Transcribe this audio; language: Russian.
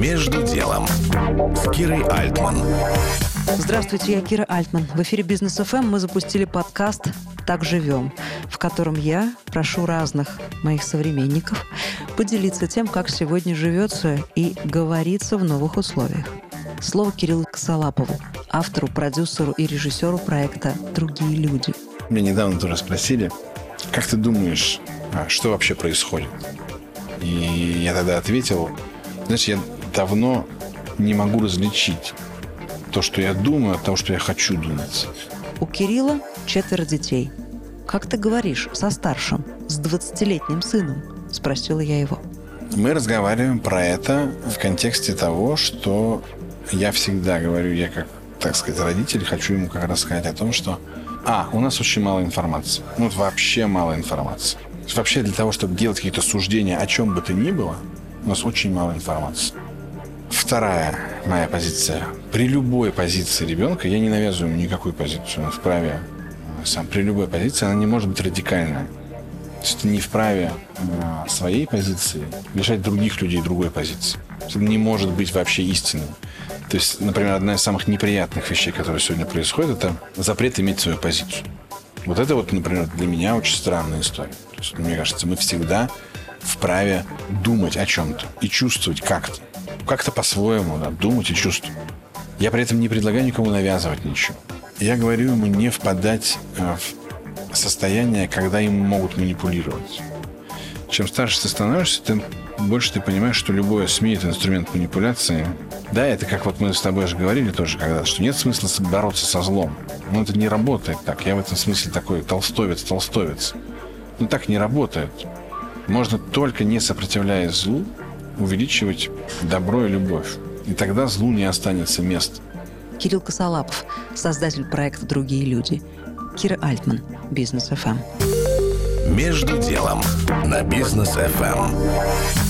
Между делом с Кирой Альтман. Здравствуйте, я Кира Альтман. В эфире Бизнес ФМ мы запустили подкаст «Так живем», в котором я прошу разных моих современников поделиться тем, как сегодня живется и говорится в новых условиях. Слово Кириллу Косолапову, автору, продюсеру и режиссеру проекта «Другие люди». Меня недавно тоже спросили, как ты думаешь, а, что вообще происходит? И я тогда ответил, знаешь, я давно не могу различить то, что я думаю, от того, что я хочу думать. У Кирилла четверо детей. «Как ты говоришь со старшим, с 20-летним сыном?» – спросила я его. Мы разговариваем про это в контексте того, что я всегда говорю, я как, так сказать, родитель, хочу ему как раз сказать о том, что а, у нас очень мало информации. Ну, вот вообще мало информации. Вообще для того, чтобы делать какие-то суждения о чем бы то ни было, у нас очень мало информации. Вторая моя позиция. При любой позиции ребенка, я не навязываю никакую позицию, он вправе сам. При любой позиции она не может быть радикальной. То есть ты не вправе на своей позиции лишать других людей другой позиции. Это не может быть вообще истинным. То есть, например, одна из самых неприятных вещей, которые сегодня происходят, это запрет иметь свою позицию. Вот это вот, например, для меня очень странная история. То есть, мне кажется, мы всегда вправе думать о чем-то и чувствовать как-то. Как-то по-своему, да, думать и чувствовать. Я при этом не предлагаю никому навязывать ничего. Я говорю ему не впадать э, в состояние, когда им могут манипулировать. Чем старше ты становишься, тем больше ты понимаешь, что любое СМИ – это инструмент манипуляции. Да, это как вот мы с тобой же говорили тоже когда что нет смысла бороться со злом. Но это не работает так. Я в этом смысле такой толстовец, толстовец. Но так не работает. Можно только не сопротивляясь злу, увеличивать добро и любовь. И тогда злу не останется места. Кирилл Косолапов, создатель проекта «Другие люди». Кира Альтман, Бизнес ФМ. Между делом на бизнес FM.